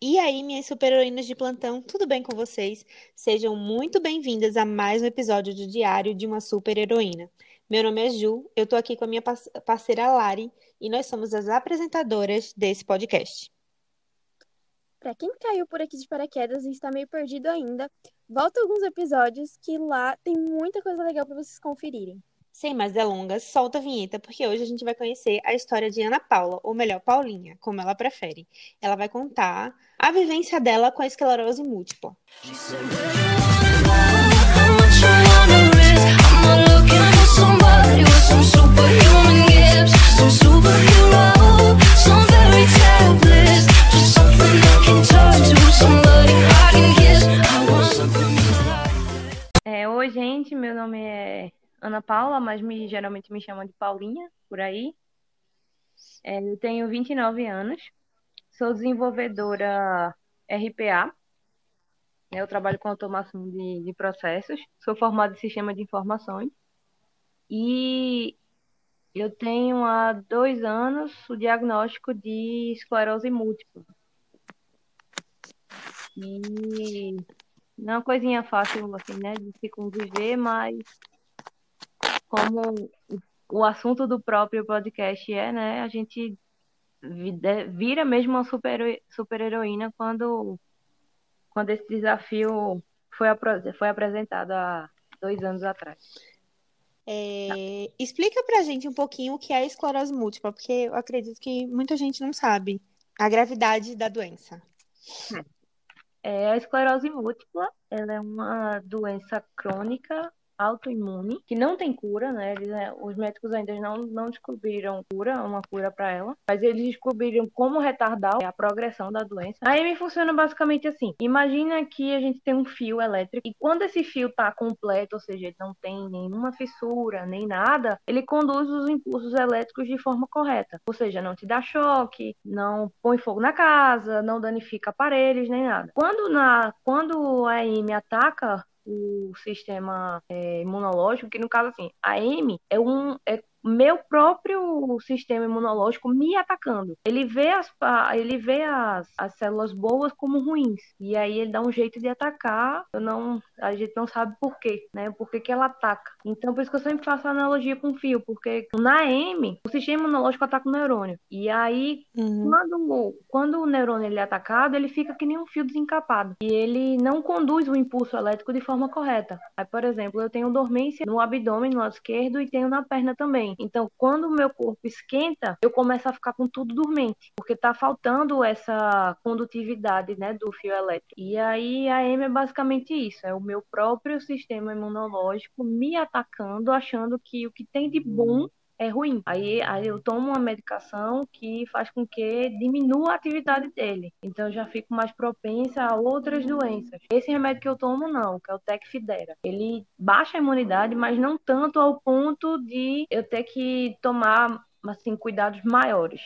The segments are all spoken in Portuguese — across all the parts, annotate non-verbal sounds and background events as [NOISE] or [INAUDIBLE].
E aí, minhas super-heroínas de plantão, tudo bem com vocês? Sejam muito bem-vindas a mais um episódio do Diário de uma Super-Heroína. Meu nome é Ju, eu tô aqui com a minha parce- parceira Lari e nós somos as apresentadoras desse podcast. Pra quem caiu por aqui de paraquedas e está meio perdido ainda, volta alguns episódios que lá tem muita coisa legal pra vocês conferirem. Sem mais delongas, solta a vinheta, porque hoje a gente vai conhecer a história de Ana Paula, ou melhor, Paulinha, como ela prefere. Ela vai contar a vivência dela com a esclerose múltipla. Some just something can turn to, somebody I can oi, gente, meu nome é Ana Paula, mas me, geralmente me chamam de Paulinha, por aí. É, eu tenho 29 anos, sou desenvolvedora RPA, né, eu trabalho com automação de, de processos, sou formada em sistema de informações e eu tenho há dois anos o diagnóstico de esclerose múltipla. E não é uma coisinha fácil, assim, né, de se conviver, mas como o- assunto do próprio podcast é, né, a gente vira mesmo uma super, super heroína quando, quando esse desafio foi, foi apresentado há dois anos atrás. É, explica pra gente um pouquinho o que é a esclerose múltipla, porque eu acredito que muita gente não sabe a gravidade da doença. É, a esclerose múltipla, ela é uma doença crônica autoimune que não tem cura, né? Eles, né, os médicos ainda não, não descobriram cura, uma cura para ela, mas eles descobriram como retardar a progressão da doença. A AIM funciona basicamente assim: imagina que a gente tem um fio elétrico e quando esse fio está completo, ou seja, ele não tem nenhuma fissura nem nada, ele conduz os impulsos elétricos de forma correta, ou seja, não te dá choque, não põe fogo na casa, não danifica aparelhos nem nada. Quando na quando a AIM ataca o sistema é, imunológico, que no caso assim, a M é um é meu próprio sistema imunológico me atacando. Ele vê as ele vê as, as células boas como ruins e aí ele dá um jeito de atacar. Eu não a gente não sabe por quê, né? Por que que ela ataca? Então por isso que eu sempre faço a analogia com o fio, porque na M o sistema imunológico ataca o neurônio e aí Uhum. quando, quando o neurônio ele é atacado, ele fica que nem um fio desencapado. E ele não conduz o impulso elétrico de forma correta. Aí, por exemplo, eu tenho dormência no abdômen, no lado esquerdo, e tenho na perna também. Então, quando o meu corpo esquenta, eu começo a ficar com tudo dormente. Porque tá faltando essa condutividade, né, do fio elétrico. E aí, a M é basicamente isso. É o meu próprio sistema imunológico me atacando, achando que o que tem de bom é ruim. Aí, aí eu tomo uma medicação que faz com que diminua a atividade dele. Então eu já fico mais propensa a outras doenças. Esse remédio que eu tomo não, que é o Tecfidera. Ele baixa a imunidade, mas não tanto ao ponto de eu ter que tomar assim cuidados maiores.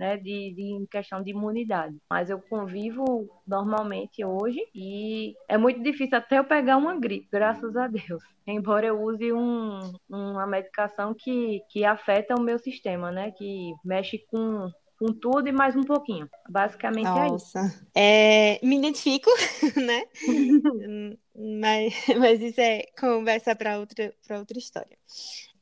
Né, de, de em questão de imunidade. Mas eu convivo normalmente hoje e é muito difícil até eu pegar uma gripe, graças a Deus. Embora eu use um, uma medicação que, que afeta o meu sistema, né? Que mexe com, com tudo e mais um pouquinho. Basicamente é isso. Nossa, é, me identifico, [LAUGHS] né? [LAUGHS] Mas, mas isso é conversa para outra, para outra história.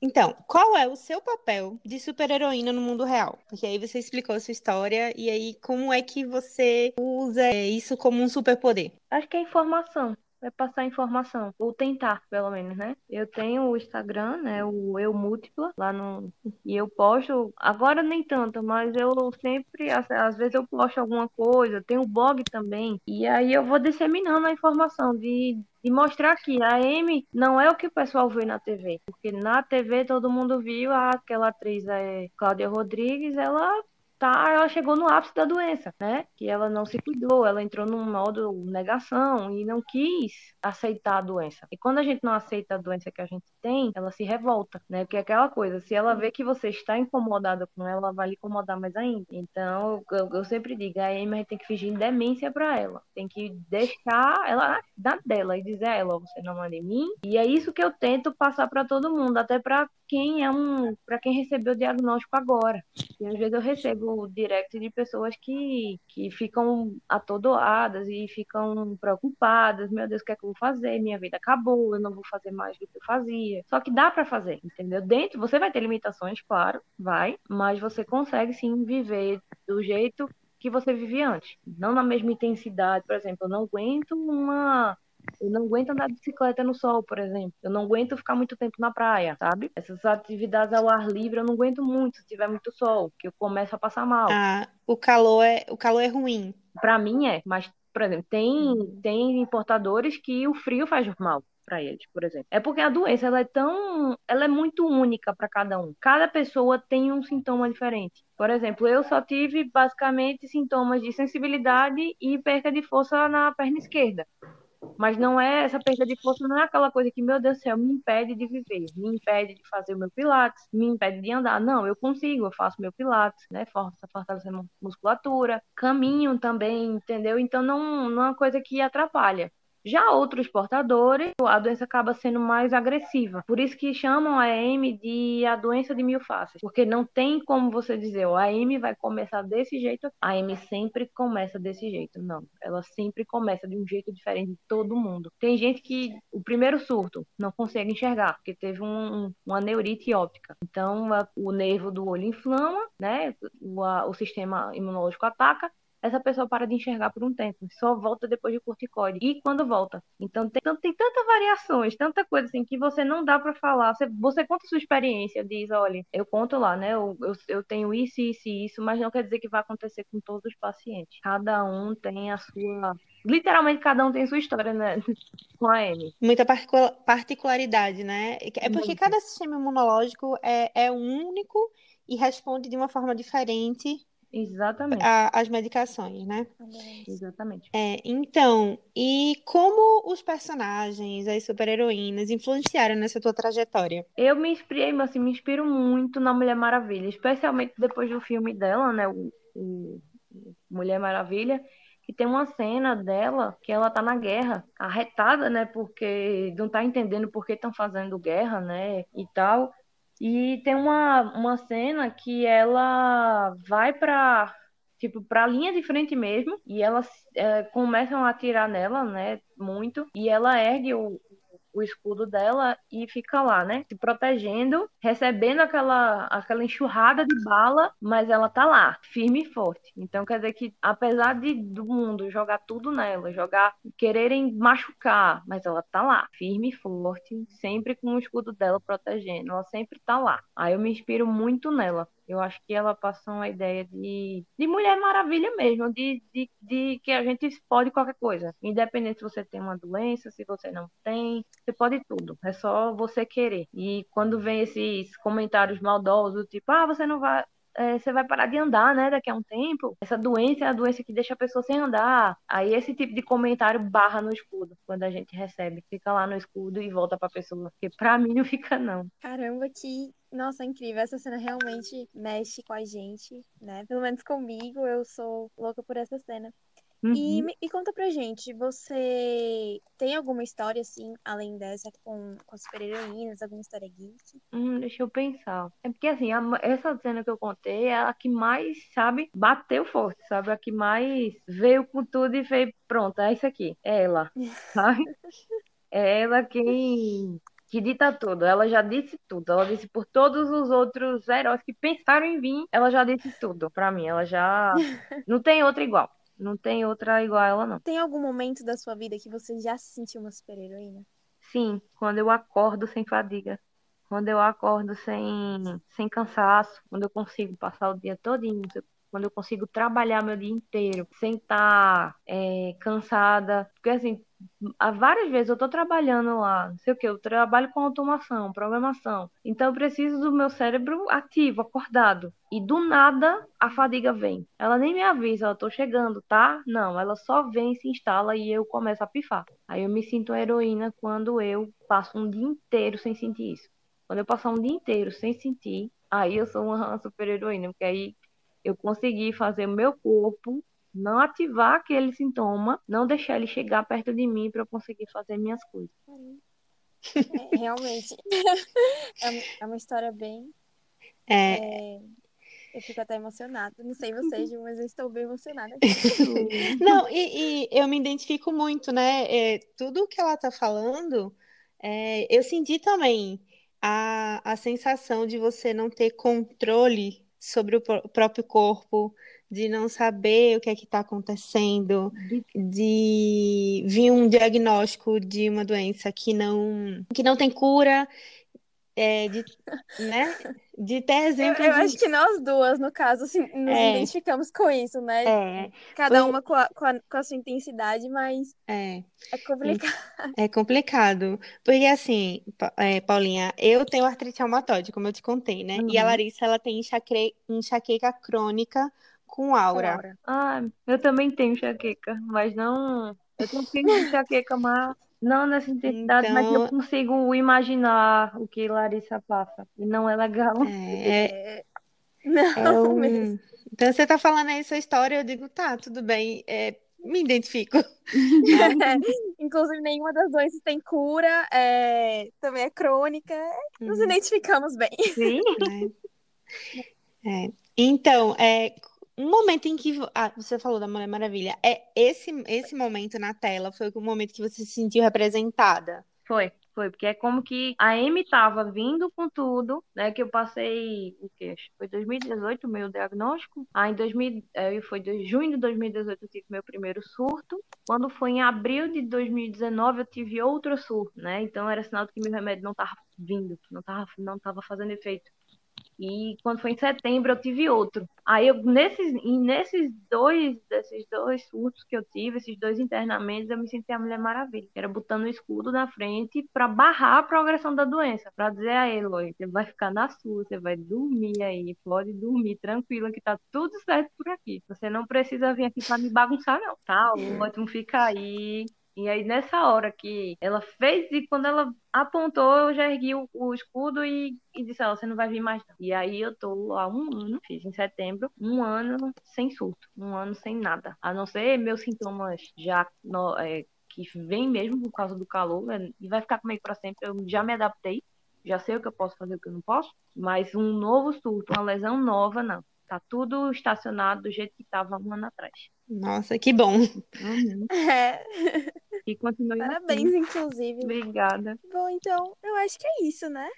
Então, qual é o seu papel de super-heroína no mundo real? Porque aí você explicou a sua história, e aí como é que você usa isso como um superpoder? Acho que é informação. É passar informação, ou tentar, pelo menos, né? Eu tenho o Instagram, né? O Eu Múltipla, lá no. E eu posto, agora nem tanto, mas eu sempre, às, vezes eu posto alguma coisa, tem o blog também, e aí eu vou disseminando a informação de, mostrar que a Amy não é o que o pessoal vê na TV, porque na TV todo mundo viu ah, aquela atriz é Cláudia Rodrigues, ela tá, ela chegou no ápice da doença, né? Que ela não se cuidou, ela entrou num modo negação e não quis aceitar a doença. E quando a gente não aceita a doença que a gente tem, ela se revolta, né? Porque é aquela coisa, se ela vê que você está incomodada com ela, ela vai lhe incomodar mais ainda. Então, eu, eu sempre digo, a Amy tem que fingir demência para ela. Tem que deixar ela na dela e dizer a ela, você não manda em mim. E é isso que eu tento passar para todo mundo, até para quem é um, para quem recebeu o diagnóstico agora. E às vezes eu recebo direct de pessoas que, que ficam atordoadas e ficam preocupadas. Meu Deus, o que é que eu vou fazer? Minha vida acabou, eu não vou fazer mais do que eu fazia. Só que dá para fazer, entendeu? Dentro, você vai ter limitações, claro, vai, mas você consegue sim viver do jeito que você vivia antes. Não na mesma intensidade, por exemplo, eu não aguento uma eu não aguento andar de bicicleta no sol, por exemplo. Eu não aguento ficar muito tempo na praia, sabe? Essas atividades ao ar livre eu não aguento muito se tiver muito sol, que eu começo a passar mal. Ah, o calor é, o calor é ruim. Para mim é, mas por exemplo, tem tem importadores que o frio faz mal para eles, por exemplo. É porque a doença ela é tão, ela é muito única para cada um. Cada pessoa tem um sintoma diferente. Por exemplo, eu só tive basicamente sintomas de sensibilidade e perca de força na perna esquerda. Mas não é essa perda de força, não é aquela coisa que, meu Deus do céu, me impede de viver, me impede de fazer o meu pilates, me impede de andar. Não, eu consigo, eu faço meu pilates, né? Força, fortalecer musculatura, caminho também, entendeu? Então não, não é uma coisa que atrapalha. Já outros portadores, a doença acaba sendo mais agressiva. Por isso que chamam a AM de a doença de mil faces. Porque não tem como você dizer, a AM vai começar desse jeito. A AM sempre começa desse jeito. Não. Ela sempre começa de um jeito diferente de todo mundo. Tem gente que o primeiro surto não consegue enxergar, porque teve um, uma neurite óptica. Então, a, o nervo do olho inflama, né? O, a, o sistema imunológico ataca essa pessoa para de enxergar por um tempo, só volta depois de corticoide. E quando volta? Então tem, então, tem tantas variações, tanta coisa assim que você não dá para falar. Você, você conta sua experiência, diz, olha, eu conto lá, né? Eu, eu, eu tenho isso, isso e isso, mas não quer dizer que vai acontecer com todos os pacientes. Cada um tem a sua. Literalmente cada um tem sua história, né? [LAUGHS] Com a M. Muita particularidade, né? É porque Muito. cada sistema imunológico é, é único e responde de uma forma diferente Exatamente. a- às medicações, né? Exatamente. É, então, e como os personagens, as super-heroínas, influenciaram nessa tua trajetória? Eu me inspirei, assim, me inspiro muito na Mulher Maravilha, especialmente depois do filme dela, né? O, o- o Mulher Maravilha, que tem uma cena dela que ela tá na guerra, arretada, né? Porque não tá entendendo por que estão fazendo guerra, né? E tal. E tem uma, uma cena que ela vai pra, tipo, pra linha de frente mesmo, e elas eh, começam a atirar nela, né? Muito, e ela ergue o, o escudo dela e fica lá, né? Se protegendo, recebendo aquela, aquela enxurrada de bala, mas ela tá lá, firme e forte. Então quer dizer que, apesar de do mundo jogar tudo nela, jogar, quererem machucar, mas ela tá lá, firme e forte, sempre com o escudo dela protegendo. Ela sempre tá lá. Aí eu me inspiro muito nela. Eu acho que ela passou uma ideia de, de Mulher Maravilha mesmo, de, de, de que a gente pode qualquer coisa. Independente se você tem uma doença, se você não tem, você pode tudo. É só você querer. E quando vem esses comentários maldosos, tipo, ah, você não vai. É, você vai parar de andar, né, daqui a um tempo. Essa doença é a doença que deixa a pessoa sem andar. Aí esse tipo de comentário barra no escudo, quando a gente recebe. Fica lá no escudo e volta pra pessoa. Porque pra mim não fica, não. Caramba, que. Nossa, incrível. Essa cena realmente mexe com a gente, né? Pelo menos comigo, eu sou louca por essa cena. E, Uhum. me- e conta pra gente, você tem alguma história, assim, além dessa, com, com as super-heroínas, alguma história geek? Hum, deixa eu pensar. É porque assim, a essa cena que eu contei é a que mais, sabe, bateu forte, sabe? A que mais veio com tudo e fez, pronto, é isso aqui, é ela, [LAUGHS] sabe? É ela quem que dita tudo. Ela já disse tudo. Ela disse por todos os outros heróis que pensaram em vir, ela já disse tudo pra mim. Ela já [LAUGHS] não tem outra igual. Não tem outra igual a ela, não. Tem algum momento da sua vida que você já se sentiu uma super-heroína? Sim, quando eu acordo sem fadiga. Quando eu acordo sem, sem cansaço, quando eu consigo passar o dia todinho, quando eu consigo trabalhar meu dia inteiro sem estar cansada. Porque assim, há várias vezes eu tô trabalhando lá, não sei o que, eu trabalho com automação, programação. Então eu preciso do meu cérebro ativo, acordado. E do nada a fadiga vem. Ela nem me avisa, eu tô chegando, tá? Não, ela só vem, se instala e eu começo a pifar. Aí eu me sinto heroína quando eu passo um dia inteiro sem sentir isso. Quando eu passar um dia inteiro sem sentir, aí eu sou uma [LAUGHS] super heroína, porque aí eu consegui fazer o meu corpo não ativar aquele sintoma, não deixar ele chegar perto de mim para eu conseguir fazer minhas coisas. É, realmente. [LAUGHS] É, é uma história bem. É, é, Eu fico até emocionada. Não sei vocês, Ju, mas eu estou bem emocionada. [LAUGHS] Não, e, e eu me identifico muito, né? É, tudo que ela tá falando, é, eu senti também a, a sensação de você não ter controle sobre o pró- próprio corpo, de não saber o que é que está acontecendo, de vir um diagnóstico de uma doença que não, que não tem cura, é, de, [LAUGHS] né? De ter Eu, exemplos eu de- acho que nós duas, no caso, assim, nos É. identificamos com isso, né? É, Cada foi- uma com a, com a, com a sua intensidade, mas é. é complicado. É complicado, porque assim, é, Paulinha, eu tenho artrite reumatoide, como eu te contei, né? E a Uhum. Larissa, ela tem enxaque- enxaqueca crônica com aura. Ah, eu também tenho enxaqueca, mas não. Eu de enxaqueca, mas não nessa intensidade, mas eu Então- consigo imaginar o que Larissa passa. E não é legal. É, É... [LAUGHS] Não, é um- mesmo. Então você tá falando aí sua história, eu digo, tá, tudo bem, é, me identifico. [LAUGHS] Inclusive, nenhuma das doenças tem cura, é, também é crônica. Nos Uhum. identificamos bem. Sim. né? [LAUGHS] É. Então, é, um momento em que ah, você falou da Mulher Maravilha, é esse esse momento na tela foi o momento que você se sentiu representada. Foi, foi, porque é como que a Amy tava vindo com tudo, né? Que eu passei, o que foi 2018 o meu diagnóstico. Aí em 2000, eh, foi de junho de 2018 eu tive meu primeiro surto. Quando foi em abril de 2019 eu tive outro surto, né? Então era sinal de que meu remédio não tava vindo, não tava, não tava fazendo efeito. E quando foi em setembro eu tive outro. Aí eu nesses nesses dois desses dois surtos que eu tive, esses dois internamentos, eu me senti a Mulher Maravilha, era botando o escudo na frente para barrar a progressão da doença, para dizer a Eloy, você vai ficar na sua, você vai dormir aí, pode dormir tranquila que tá tudo certo por aqui. Você não precisa vir aqui para me bagunçar não, tá? Ótimo, fica aí. E aí, nessa hora que ela fez, e quando ela apontou, eu já ergui o, o escudo e, e disse, ó, você não vai vir mais não. E aí eu tô há um ano, fiz em setembro, um ano sem surto, um ano sem nada. A não ser meus sintomas já no- é, que vem mesmo por causa do calor, né, e vai ficar comigo para sempre. Eu já me adaptei, já sei o que eu posso fazer o que eu não posso, mas um novo surto, uma lesão nova, não. Tá tudo estacionado do jeito que tava um ano atrás. Nossa, que bom. Uhum. [LAUGHS] É, E continue assim. parabéns, inclusive. Obrigada. Bom, então, eu acho que é isso, né?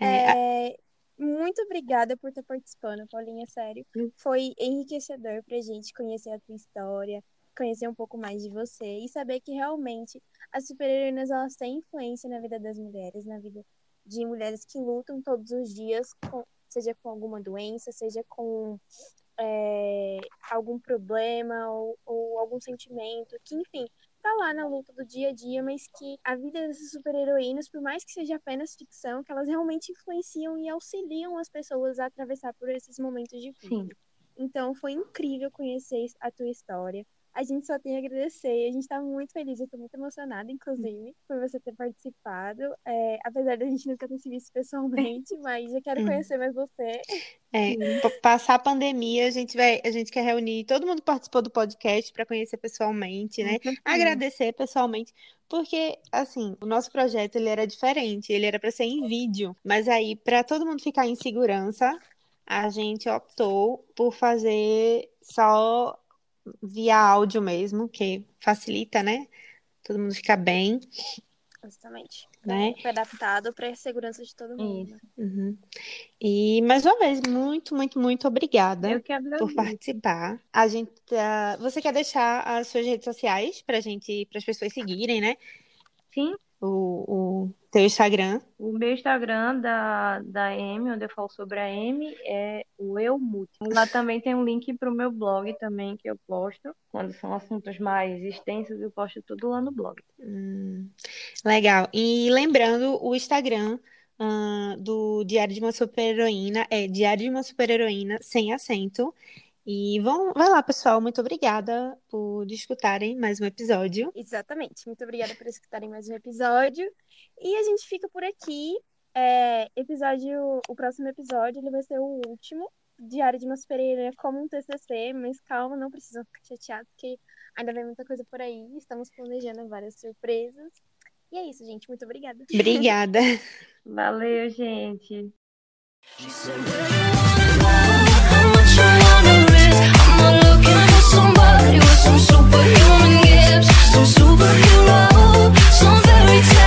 É, É, muito obrigada por estar participando, Paulinha, sério. Foi enriquecedor pra gente conhecer a tua história, conhecer um pouco mais de você e saber que realmente as super-heroínas elas têm influência na vida das mulheres, na vida de mulheres que lutam todos os dias, com- seja com alguma doença, seja com é, algum problema ou, ou algum sentimento, que enfim, tá lá na luta do dia a dia, mas que a vida dessas super-heroínas, por mais que seja apenas ficção, que elas realmente influenciam e auxiliam as pessoas a atravessar por esses momentos difíceis. Sim. Então, foi incrível conhecer a tua história. A gente só tem a agradecer. A gente tá muito feliz. Eu tô muito emocionada, inclusive, por você ter participado. É, apesar da gente nunca ter se visto pessoalmente, [LAUGHS] mas eu quero Uhum. conhecer mais você. É, pa- passar a pandemia, a gente vai, a gente quer reunir todo mundo que participou do podcast para conhecer pessoalmente, né? Certeza. Agradecer pessoalmente, porque assim, o nosso projeto ele era diferente, ele era para ser em vídeo, mas aí para todo mundo ficar em segurança, a gente optou por fazer só via áudio mesmo, que facilita, né? Todo mundo fica bem, Justamente. né? Foi adaptado para a segurança de todo mundo. Isso. Uhum. E mais uma vez, muito, muito, muito obrigada. Por participar. A gente, tá- você quer deixar as suas redes sociais para gente, para as pessoas seguirem, né? Sim, o, o teu Instagram. O meu Instagram da, da M, onde eu falo sobre a M, é o Eu Mute. Lá também tem um link para o meu blog também que eu posto. Quando são assuntos mais extensos, eu posto tudo lá no blog. Hum, legal. E lembrando, o Instagram ah, do Diário de uma Super-Heroína é Diário de uma Super-Heroína sem acento. E vão, vai lá, pessoal. Muito obrigada por escutarem mais um episódio. Exatamente. Muito obrigada por escutarem mais um episódio. E a gente fica por aqui. É, episódio, o próximo episódio ele vai ser o último. Diário de uma Superheroína como um TCC, mas calma, não precisam ficar chateados, porque ainda vem muita coisa por aí. Estamos planejando várias surpresas. E é isso, gente. Muito obrigada. Obrigada. [LAUGHS] Valeu, gente. somebody with some superhuman gifts, some superhero, some fairy tale.